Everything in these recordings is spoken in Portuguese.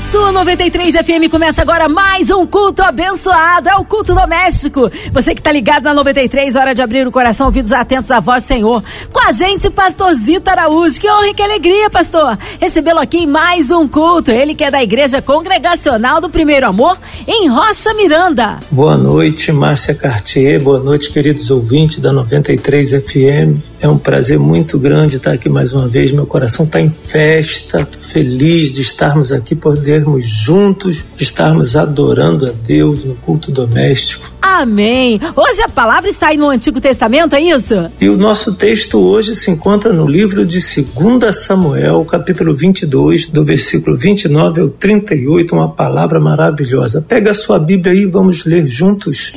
Sua 93 FM começa agora mais um culto abençoado, é o culto doméstico. Você que tá ligado na 93, hora de abrir o coração, ouvidos atentos à voz do Senhor. Com a gente, pastor Zito Araújo. Que honra e que alegria, pastor. Recebê-lo aqui em mais um culto. Ele que é da Igreja Congregacional do Primeiro Amor, em Rocha Miranda. Boa noite, Márcia Cartier. Boa noite, queridos ouvintes da 93 FM. É um prazer muito grande estar aqui mais uma vez. Meu coração está em festa, feliz de estarmos aqui, podermos juntos estarmos adorando a Deus no culto doméstico. Amém. Hoje a palavra está aí no Antigo Testamento, é isso? E o nosso texto hoje se encontra no livro de 2 Samuel, capítulo 22, do versículo 29 ao 38, uma palavra maravilhosa. Pega a sua Bíblia aí e vamos ler juntos.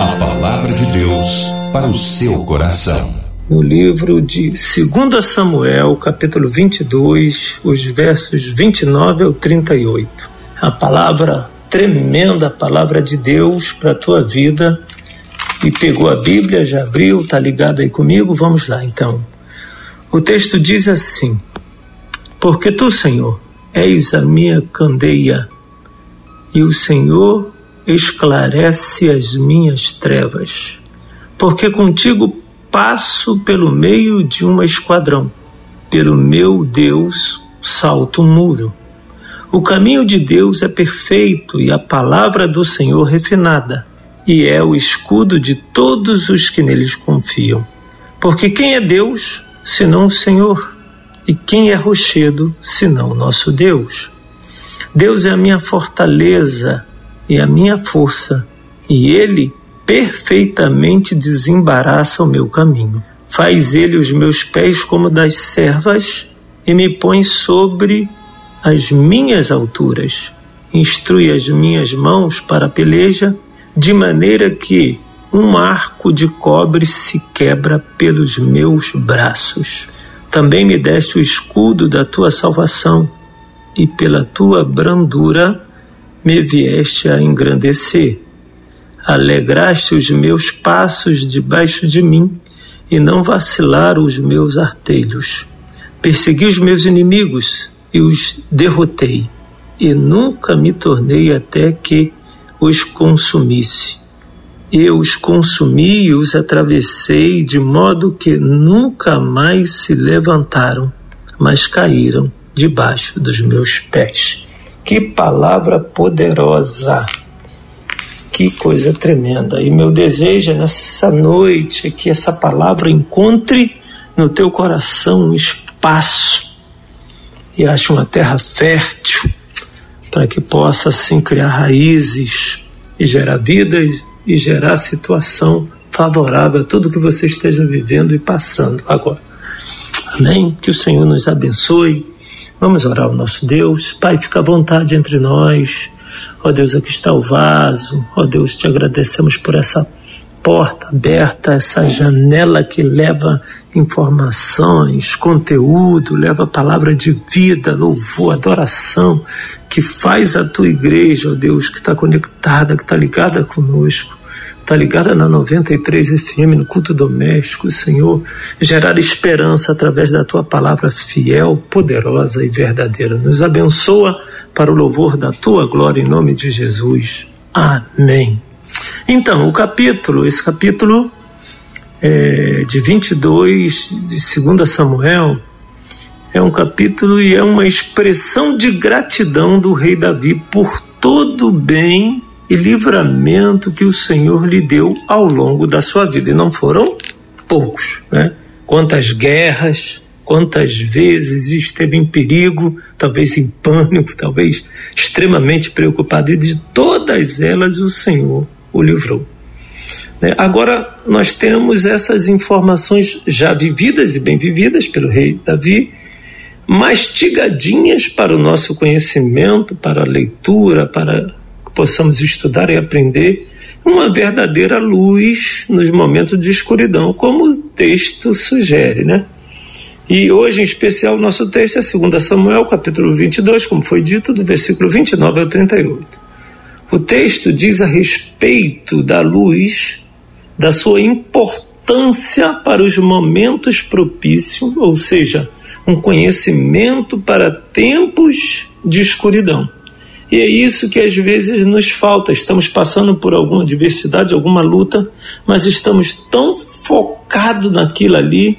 A palavra de Deus para o seu coração no livro de 2 Samuel, capítulo 22, os versos 29 ao 38. A palavra tremenda, a palavra de Deus para a tua vida. E pegou a Bíblia, já abriu, tá ligado aí comigo? Vamos lá então. O texto diz assim: Porque tu, Senhor, és a minha candeia, e o Senhor esclarece as minhas trevas. Porque contigo passo pelo meio de um esquadrão. Pelo meu Deus salto o muro. O caminho de Deus é perfeito e a palavra do Senhor refinada, e é o escudo de todos os que neles confiam. Porque quem é Deus senão o Senhor? E quem é rochedo senão o nosso Deus? Deus é a minha fortaleza e a minha força, e Ele perfeitamente desembaraça o meu caminho. Faz ele os meus pés como das servas e me põe sobre as minhas alturas. Instrui as minhas mãos para a peleja, de maneira que um arco de cobre se quebra pelos meus braços. Também me deste o escudo da tua salvação, e pela tua brandura me vieste a engrandecer alegraste os meus passos debaixo de mim, e não vacilaram os meus artelhos. Persegui os meus inimigos e os derrotei, e nunca me tornei até que os consumisse. Eu os consumi e os atravessei de modo que nunca mais se levantaram, mas caíram debaixo dos meus pés. Que palavra poderosa! Que coisa tremenda. E meu desejo é nessa noite que essa palavra encontre no teu coração um espaço e ache uma terra fértil para que possa assim criar raízes e gerar vidas e gerar situação favorável a tudo que você esteja vivendo e passando agora. Amém? Que o Senhor nos abençoe. Vamos orar ao nosso Deus. Pai, fica à vontade entre nós. Ó Deus, aqui está o vaso. Ó Deus, te agradecemos por essa porta aberta, essa janela que leva informações, conteúdo, leva palavra de vida, louvor, adoração, que faz a tua igreja, ó Deus, que está conectada, que está ligada conosco está ligada na 93 FM, no culto doméstico, Senhor, gerar esperança através da tua palavra fiel, poderosa e verdadeira. Nos abençoa para o louvor da tua glória em nome de Jesus. Amém. Então, o capítulo, esse capítulo é, de 22 de 2 Samuel, é um capítulo e é uma expressão de gratidão do rei Davi por todo o bem e livramento que o Senhor lhe deu ao longo da sua vida. E não foram poucos, né? Quantas guerras, quantas vezes esteve em perigo, talvez em pânico, talvez extremamente preocupado, e de todas elas o Senhor o livrou. Né? Agora, nós temos essas informações já vividas e bem vividas pelo rei Davi, mastigadinhas para o nosso conhecimento, para a leitura, para possamos estudar e aprender uma verdadeira luz nos momentos de escuridão, como o texto sugere, né? E hoje, em especial, o nosso texto é 2 Samuel, capítulo 22, como foi dito, do versículo 29 ao 38. O texto diz a respeito da luz, da sua importância para os momentos propícios, ou seja, um conhecimento para tempos de escuridão. E é isso que às vezes nos falta. Estamos passando por alguma adversidade, alguma luta, mas estamos tão focados naquilo ali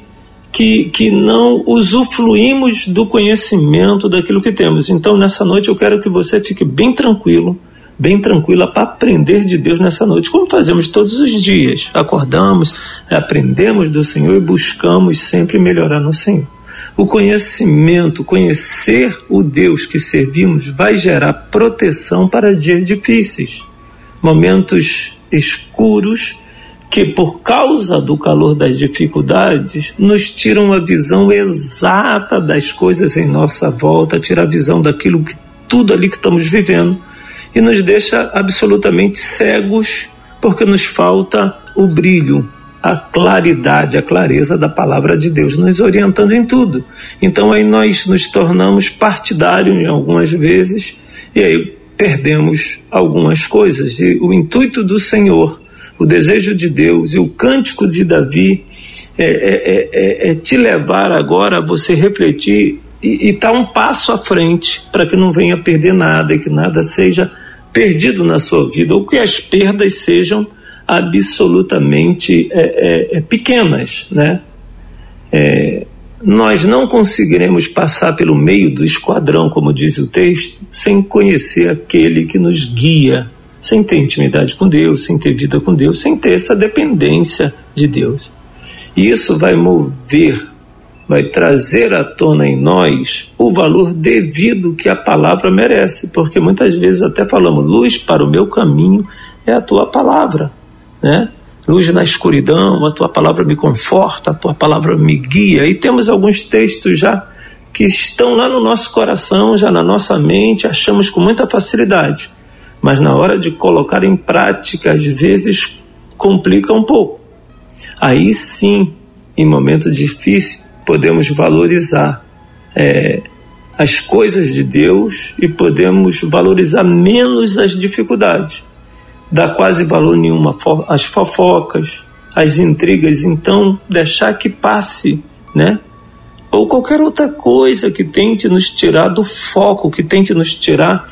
que, que não usufruímos do conhecimento daquilo que temos. Então, nessa noite, eu quero que você fique bem tranquilo, bem tranquila para aprender de Deus nessa noite, como fazemos todos os dias. Acordamos, aprendemos do Senhor e buscamos sempre melhorar no Senhor. O conhecimento, conhecer o Deus que servimos, vai gerar proteção para dias difíceis, momentos escuros que, por causa do calor das dificuldades, nos tiram a visão exata das coisas em nossa volta, tira a visão daquilo que tudo ali que estamos vivendo e nos deixa absolutamente cegos porque nos falta o brilho, a claridade, a clareza da palavra de Deus, nos orientando em tudo. Então aí nós nos tornamos partidários em algumas vezes e aí perdemos algumas coisas. E o intuito do Senhor, o desejo de Deus e o cântico de Davi é, é, é, é te levar agora a você refletir e estar tá um passo à frente para que não venha perder nada e que nada seja perdido na sua vida ou que as perdas sejam absolutamente é, é, é, pequenas, né? É, nós não conseguiremos passar pelo meio do esquadrão, como diz o texto, sem conhecer aquele que nos guia, sem ter intimidade com Deus, sem ter vida com Deus, sem ter essa dependência de Deus. E isso vai mover, vai trazer à tona em nós o valor devido que a palavra merece, porque muitas vezes até falamos: luz para o meu caminho é a tua palavra né? Luz na escuridão, a tua palavra me conforta, a tua palavra me guia. E temos alguns textos já que estão lá no nosso coração, já na nossa mente, achamos com muita facilidade. Mas na hora de colocar em prática, às vezes complica um pouco. Aí sim, em momento difícil, podemos valorizar é, as coisas de Deus e podemos valorizar menos as dificuldades dá quase valor nenhum às fofocas, às intrigas, então deixar que passe, né? Ou qualquer outra coisa que tente nos tirar do foco, que tente nos tirar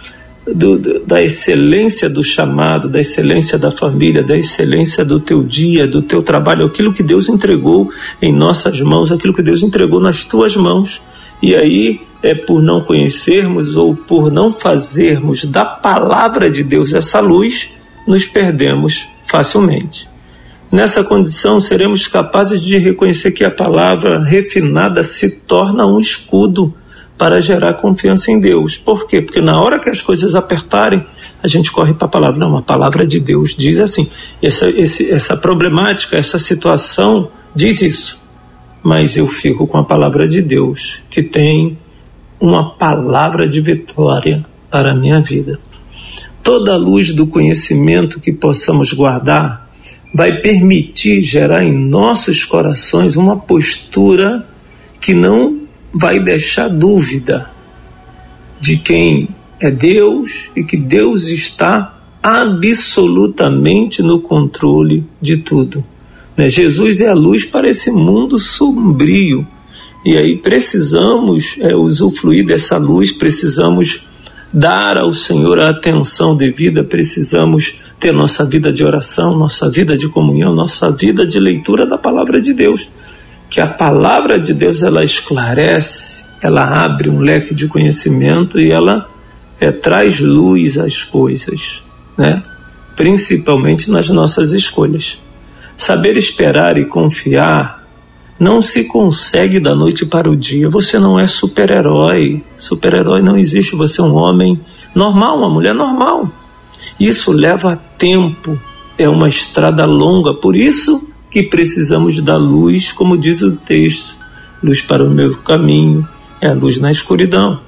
do, da excelência do chamado, da excelência da família, da excelência do teu dia, do teu trabalho, aquilo que Deus entregou em nossas mãos, aquilo que Deus entregou nas tuas mãos. E aí é por não conhecermos ou por não fazermos da palavra de Deus essa luz, nos perdemos facilmente. Nessa condição, seremos capazes de reconhecer que a palavra refinada se torna um escudo para gerar confiança em Deus. Por quê? Porque na hora que as coisas apertarem, a gente corre para a palavra. Não, a palavra de Deus diz assim. Essa, esse, essa problemática, essa situação diz isso. Mas eu fico com a palavra de Deus, que tem uma palavra de vitória para a minha vida toda a luz do conhecimento que possamos guardar vai permitir gerar em nossos corações uma postura que não vai deixar dúvida de quem é Deus e que Deus está absolutamente no controle de tudo. Né? Jesus é a luz para esse mundo sombrio. E aí precisamos é, usufruir dessa luz, precisamos dar ao Senhor a atenção devida, precisamos ter nossa vida de oração, nossa vida de comunhão, nossa vida de leitura da palavra de Deus. Que a palavra de Deus ela esclarece, ela abre um leque de conhecimento e ela é, traz luz às coisas, né? principalmente nas nossas escolhas. Saber esperar e confiar não se consegue da noite para o dia. Você não é super-herói. Super-herói não existe. Você é um homem normal, uma mulher normal. Isso leva tempo. É uma estrada longa. Por isso que precisamos da luz, como diz o texto. Luz para o meu caminho é a luz na escuridão.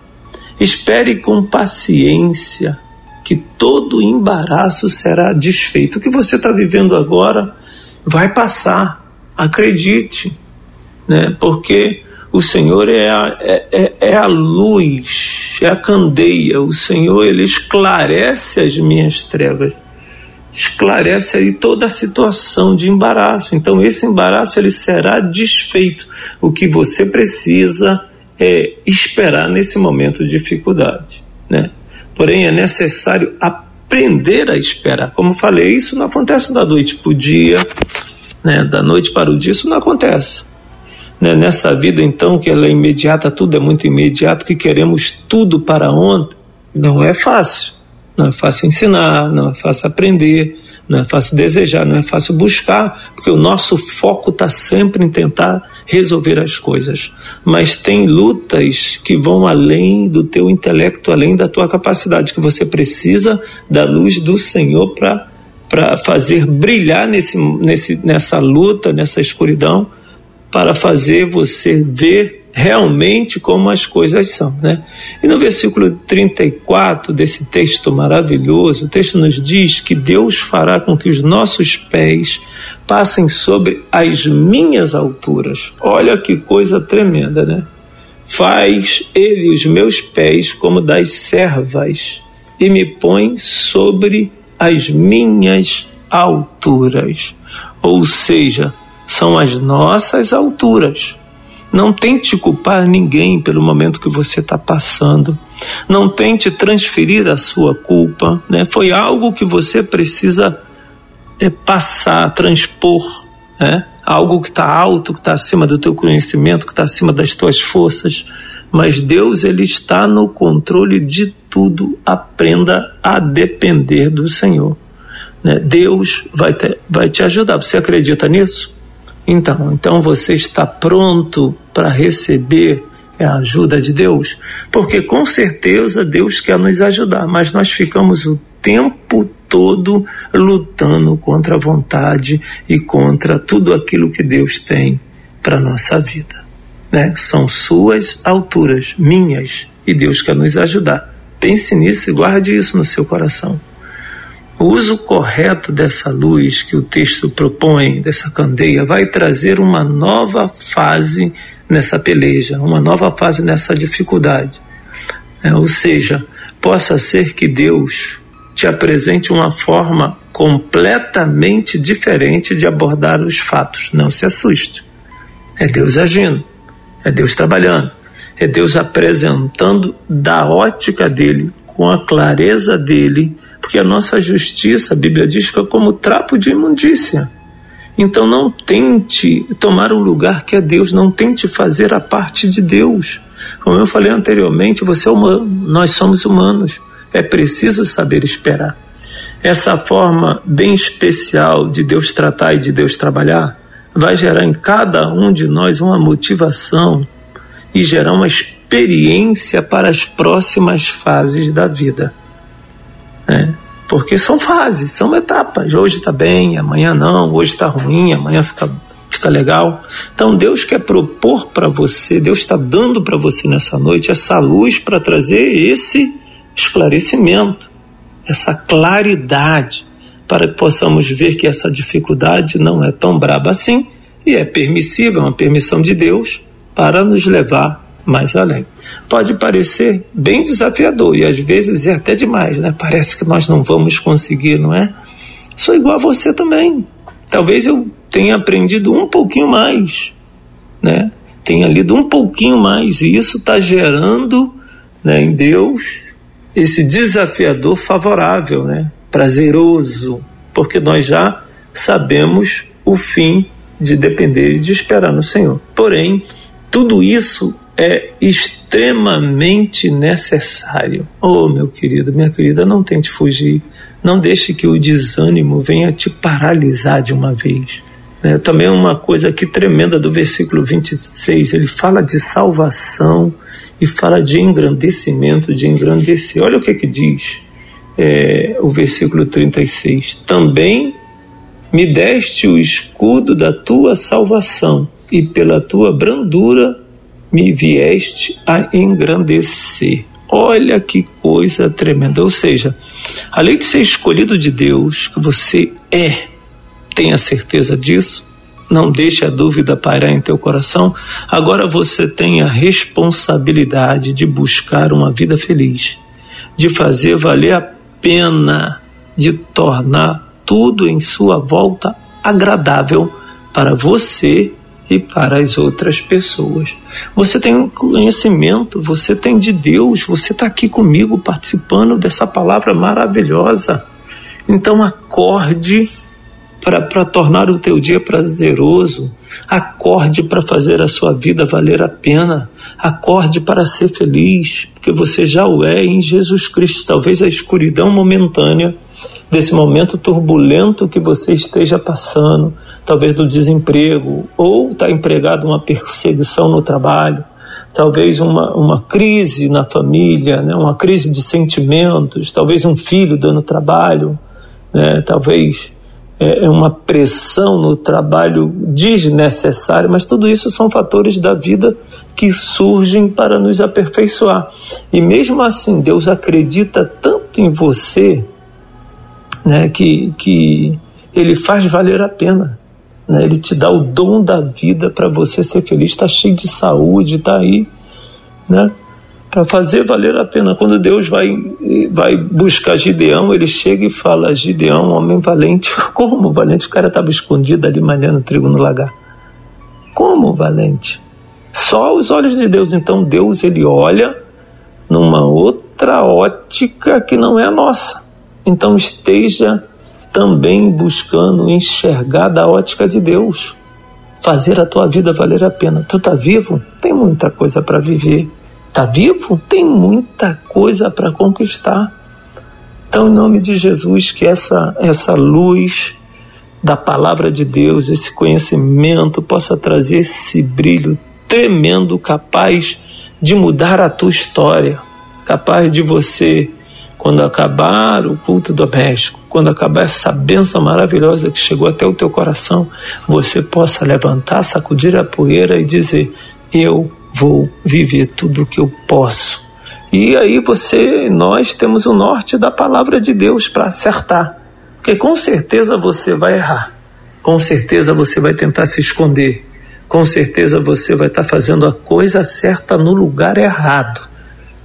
Espere com paciência que todo embaraço será desfeito. O que você está vivendo agora vai passar. Acredite né? porque o Senhor é a, é, é, é a luz é a candeia. O Senhor, ele esclarece as minhas trevas. Esclarece aí toda a situação de embaraço. Então, esse embaraço ele será desfeito. O que você precisa é esperar nesse momento de dificuldade, né? Porém, é necessário aprender a esperar. Como falei, isso não acontece da noite para o dia, né? da noite para o dia, isso não acontece. Né? Nessa vida, então, que ela é imediata, tudo é muito imediato, que queremos tudo para ontem, não é fácil. Não é fácil ensinar, não é fácil aprender, não é fácil desejar, não é fácil buscar, porque o nosso foco está sempre em tentar resolver as coisas. Mas tem lutas que vão além do teu intelecto, além da tua capacidade, que você precisa da luz do Senhor para para fazer brilhar nesse, nesse, nessa luta, nessa escuridão, para fazer você ver realmente como as coisas são. Né? E no versículo 34 desse texto maravilhoso, o texto nos diz que Deus fará com que os nossos pés passem sobre as minhas alturas. Olha que coisa tremenda, né? Faz ele os meus pés como das servas e me põe sobre as minhas alturas. Ou seja, são as nossas alturas não tente culpar ninguém pelo momento que você está passando. Não tente transferir a sua culpa. Né? Foi algo que você precisa é, passar, transpor. Né? Algo que está alto, que está acima do teu conhecimento, que está acima das tuas forças. Mas Deus ele está no controle de tudo. Aprenda a depender do Senhor. Né? Deus vai te, vai te ajudar. Você acredita nisso? Então, então você está pronto para receber a ajuda de Deus? Porque com certeza Deus quer nos ajudar, mas nós ficamos o tempo todo lutando contra a vontade e contra tudo aquilo que Deus tem para nossa vida. Né? São suas alturas, minhas, e Deus quer nos ajudar. Pense nisso e guarde isso no seu coração. O uso correto dessa luz que o texto propõe, dessa candeia, vai trazer uma nova fase nessa peleja, uma nova fase nessa dificuldade. É, ou seja, possa ser que Deus te apresente uma forma completamente diferente de abordar os fatos. Não se assuste. É Deus agindo, é Deus trabalhando, é Deus apresentando da ótica dele, com a clareza dele, porque a nossa justiça, a Bíblia diz que é como trapo de imundícia. Então não tente tomar o lugar que é Deus, não tente fazer a parte de Deus. Como eu falei anteriormente, você é humano, nós somos humanos. É preciso saber esperar. Essa forma bem especial de Deus tratar e de Deus trabalhar vai gerar em cada um de nós uma motivação e gerar uma experiência para as próximas fases da vida. Né? Porque são fases, são etapas. Hoje está bem, amanhã não, hoje está ruim, amanhã fica, fica legal. Então Deus quer propor para você, Deus está dando para você nessa noite essa luz para trazer esse esclarecimento, essa claridade, para que possamos ver que essa dificuldade não é tão braba assim e é permissível, é uma permissão de Deus para nos levar mais além. Pode parecer bem desafiador e às vezes é até demais, né? Parece que nós não vamos conseguir, não é? Sou igual a você também. Talvez eu tenha aprendido um pouquinho mais, né? Tenha lido um pouquinho mais e isso está gerando, né, em Deus esse desafiador favorável, né? Prazeroso, porque nós já sabemos o fim de depender e de esperar no Senhor. Porém, tudo isso é extremamente necessário. Oh, meu querido, minha querida, não tente fugir. Não deixe que o desânimo venha te paralisar de uma vez. É, também uma coisa aqui tremenda do versículo 26, ele fala de salvação e fala de engrandecimento, de engrandecer. Olha o que que diz é, o versículo 36. Também me deste o escudo da tua salvação e pela tua brandura me vieste a engrandecer. Olha que coisa tremenda. Ou seja, além de ser escolhido de Deus, que você é, tenha certeza disso, não deixe a dúvida pairar em teu coração. Agora você tem a responsabilidade de buscar uma vida feliz, de fazer valer a pena, de tornar tudo em sua volta agradável para você e para as outras pessoas. Você tem conhecimento, você tem de Deus, você está aqui comigo participando dessa palavra maravilhosa. Então acorde para tornar o teu dia prazeroso, acorde para fazer a sua vida valer a pena, acorde para ser feliz, porque você já o é em Jesus Cristo. Talvez a escuridão momentânea desse momento turbulento que você esteja passando, talvez do desemprego, ou está empregado uma perseguição no trabalho, talvez uma, uma crise na família, né? uma crise de sentimentos, talvez um filho dando trabalho, né? talvez é, é uma pressão no trabalho desnecessária, mas tudo isso são fatores da vida que surgem para nos aperfeiçoar. E mesmo assim, Deus acredita tanto em você né, que, que ele faz valer a pena. Né? Ele te dá o dom da vida para você ser feliz, está cheio de saúde, está aí, né? para fazer valer a pena. Quando Deus vai, vai buscar Gideão, ele chega e fala: Gideão, homem valente. Como valente? O cara estava escondido ali malhando trigo no lagar. Como valente? Só os olhos de Deus. Então Deus ele olha numa outra ótica que não é a nossa. Então esteja também buscando enxergar da ótica de Deus, fazer a tua vida valer a pena. Tu tá vivo? Tem muita coisa para viver. Tá vivo? Tem muita coisa para conquistar. Então, em nome de Jesus, que essa essa luz da palavra de Deus, esse conhecimento possa trazer esse brilho tremendo capaz de mudar a tua história, capaz de você quando acabar o culto doméstico, quando acabar essa benção maravilhosa que chegou até o teu coração, você possa levantar, sacudir a poeira e dizer: Eu vou viver tudo o que eu posso. E aí você, nós temos o norte da palavra de Deus para acertar, porque com certeza você vai errar, com certeza você vai tentar se esconder, com certeza você vai estar tá fazendo a coisa certa no lugar errado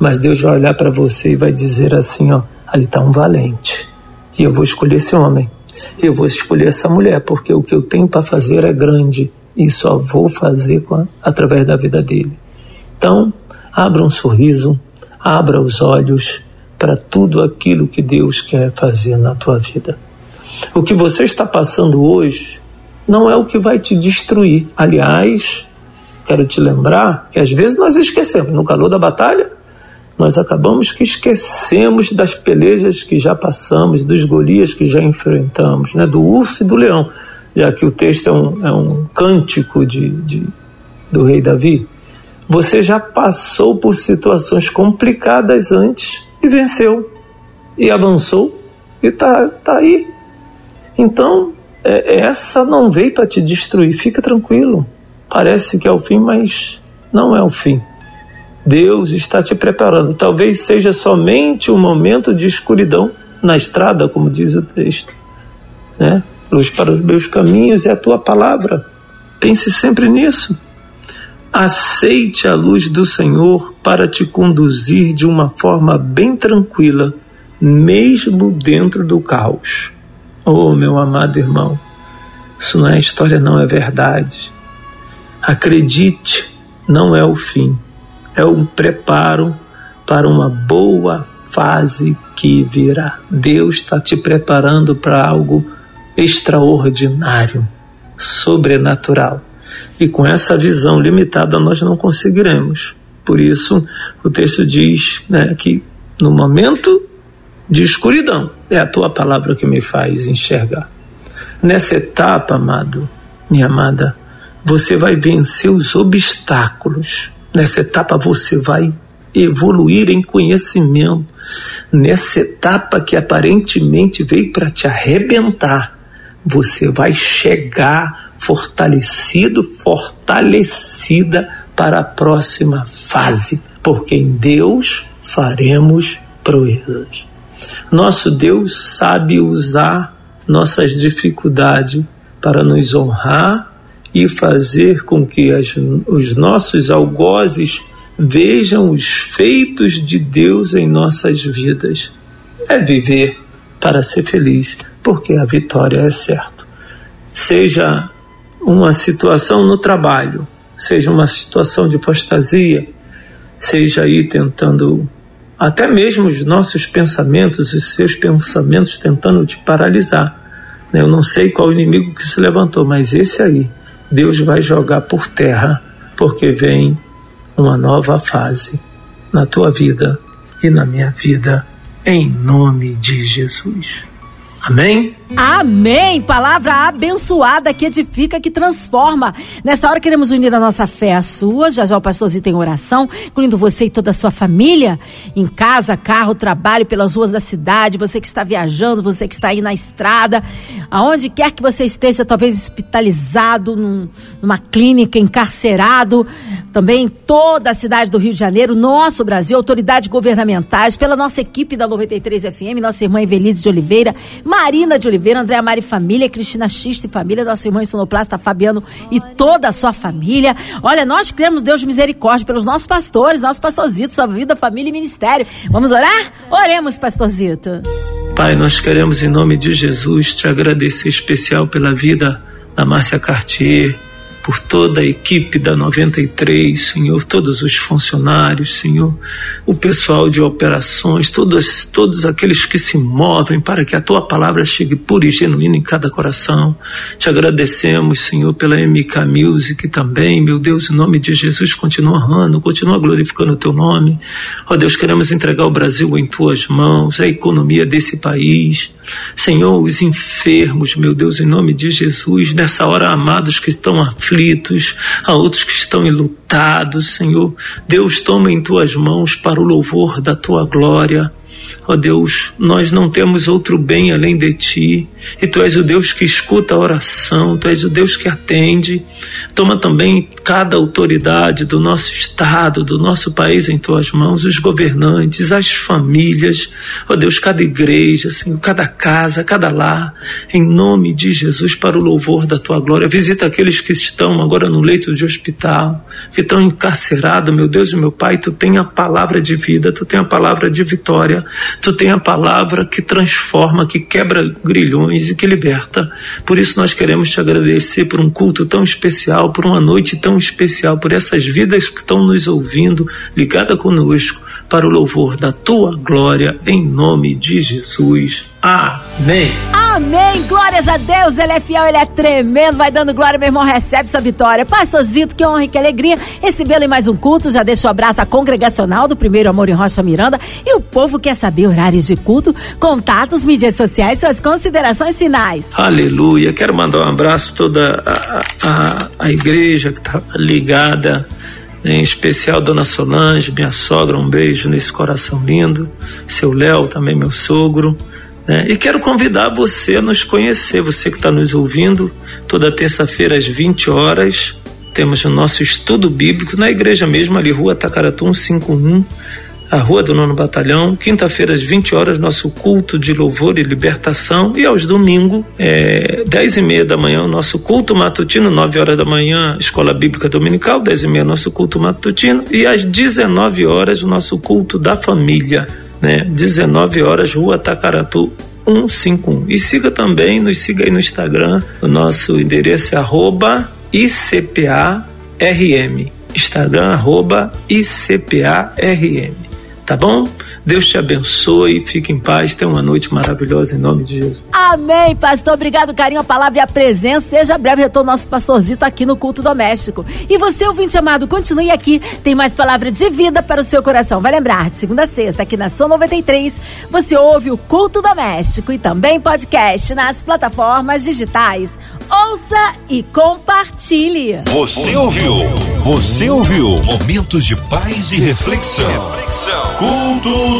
mas Deus vai olhar para você e vai dizer assim: ó, ali está um valente. E eu vou escolher esse homem. Eu vou escolher essa mulher, porque o que eu tenho para fazer é grande e só vou fazer a, através da vida dele. Então, abra um sorriso, abra os olhos para tudo aquilo que Deus quer fazer na tua vida. O que você está passando hoje não é o que vai te destruir. Aliás, quero te lembrar que às vezes nós esquecemos, no calor da batalha, nós acabamos que esquecemos das pelejas que já passamos, dos Golias que já enfrentamos, né? do urso e do leão, já que o texto é um, é um cântico de, de, do rei Davi. Você já passou por situações complicadas antes e venceu, e avançou, e está tá aí. Então, é, essa não veio para te destruir, fica tranquilo. Parece que é o fim, mas não é o fim. Deus está te preparando. Talvez seja somente um momento de escuridão na estrada, como diz o texto. Né? Luz para os meus caminhos é a tua palavra. Pense sempre nisso. Aceite a luz do Senhor para te conduzir de uma forma bem tranquila, mesmo dentro do caos. Oh, meu amado irmão, isso não é história, não é verdade. Acredite, não é o fim é um preparo para uma boa fase que virá. Deus está te preparando para algo extraordinário, sobrenatural. E com essa visão limitada nós não conseguiremos. Por isso, o texto diz né, que no momento de escuridão é a tua palavra que me faz enxergar. Nessa etapa, amado, minha amada, você vai vencer os obstáculos Nessa etapa você vai evoluir em conhecimento. Nessa etapa que aparentemente veio para te arrebentar, você vai chegar fortalecido, fortalecida para a próxima fase, porque em Deus faremos proezas. Nosso Deus sabe usar nossas dificuldades para nos honrar e fazer com que as, os nossos algozes vejam os feitos de Deus em nossas vidas. É viver para ser feliz, porque a vitória é certa. Seja uma situação no trabalho, seja uma situação de apostasia, seja aí tentando até mesmo os nossos pensamentos, os seus pensamentos tentando te paralisar. Eu não sei qual inimigo que se levantou, mas esse aí, Deus vai jogar por terra, porque vem uma nova fase na tua vida e na minha vida, em nome de Jesus. Amém? Amém! Palavra abençoada que edifica, que transforma. Nesta hora queremos unir a nossa fé à sua. Já já o pastorzinho tem oração, incluindo você e toda a sua família, em casa, carro, trabalho, pelas ruas da cidade, você que está viajando, você que está aí na estrada, aonde quer que você esteja, talvez hospitalizado, num, numa clínica, encarcerado, também em toda a cidade do Rio de Janeiro, nosso Brasil, autoridades governamentais, pela nossa equipe da 93 FM, nossa irmã Evelise de Oliveira, Marina de Oliveira, Oliveira, Andréa Mari Família, Cristina Xista e Família, nosso irmão sonoplasta Fabiano e toda a sua família. Olha, nós cremos Deus de misericórdia pelos nossos pastores, nosso pastorzito, sua vida, família e ministério. Vamos orar? Oremos, pastorzito. Pai, nós queremos em nome de Jesus te agradecer especial pela vida da Márcia Cartier por toda a equipe da 93, Senhor, todos os funcionários, Senhor, o pessoal de operações, todos, todos aqueles que se movem para que a tua palavra chegue pura e genuína em cada coração. Te agradecemos, Senhor, pela MK Music também, meu Deus, em nome de Jesus, continua honrando, continua glorificando o teu nome. Ó Deus, queremos entregar o Brasil em tuas mãos, a economia desse país. Senhor, os enfermos, meu Deus, em nome de Jesus, nessa hora, amados que estão aflitos, a outros que estão enlutados, Senhor. Deus, toma em tuas mãos para o louvor da tua glória. Ó oh Deus, nós não temos outro bem além de ti, e tu és o Deus que escuta a oração, tu és o Deus que atende. Toma também cada autoridade do nosso estado, do nosso país em tuas mãos, os governantes, as famílias, ó oh Deus, cada igreja, Senhor, cada casa, cada lar, em nome de Jesus, para o louvor da tua glória. Visita aqueles que estão agora no leito de hospital, que estão encarcerados, meu Deus e meu Pai, tu tem a palavra de vida, tu tem a palavra de vitória. Tu tem a palavra que transforma, que quebra grilhões e que liberta. Por isso nós queremos te agradecer por um culto tão especial, por uma noite tão especial, por essas vidas que estão nos ouvindo, ligada conosco, para o louvor da tua glória, em nome de Jesus. Amém. Amém. Glórias a Deus. Ele é fiel, ele é tremendo. Vai dando glória, meu irmão. Recebe sua vitória. Pastorzito, que honra e que alegria. Recebê-lo em mais um culto. Já deixo o abraço à congregacional do Primeiro Amor em Rocha Miranda. E o povo quer saber horários de culto, contatos, mídias sociais, suas considerações finais. Aleluia. Quero mandar um abraço a toda a, a, a igreja que está ligada em especial Dona Solange, minha sogra, um beijo nesse coração lindo, seu Léo, também meu sogro, né? E quero convidar você a nos conhecer, você que está nos ouvindo, toda terça-feira às 20 horas, temos o nosso estudo bíblico na igreja mesmo, ali, Rua Tacaratu 151, a Rua do Nono Batalhão. Quinta-feira, às 20 horas, nosso culto de louvor e libertação. E aos domingos, é, 10 e meia da manhã, o nosso culto matutino. 9 horas da manhã, Escola Bíblica Dominical. 10 e meia, nosso culto matutino. E às 19 horas, o nosso culto da família né? 19 horas, Rua Tacaratu 151. E siga também, nos siga aí no Instagram, o nosso endereço é arroba ICPARM. Instagram arroba ICPARM. Tá bom? Deus te abençoe, fique em paz, tenha uma noite maravilhosa em nome de Jesus. Amém, pastor. Obrigado, carinho, a palavra e a presença. Seja breve retorno nosso pastorzito aqui no culto doméstico. E você, ouvinte amado, continue aqui. Tem mais palavra de vida para o seu coração. Vai lembrar, de segunda a sexta, aqui na São 93, você ouve o culto doméstico e também podcast nas plataformas digitais. Ouça e compartilhe. Você ouviu? Você ouviu? Momentos de paz e reflexão. reflexão. Culto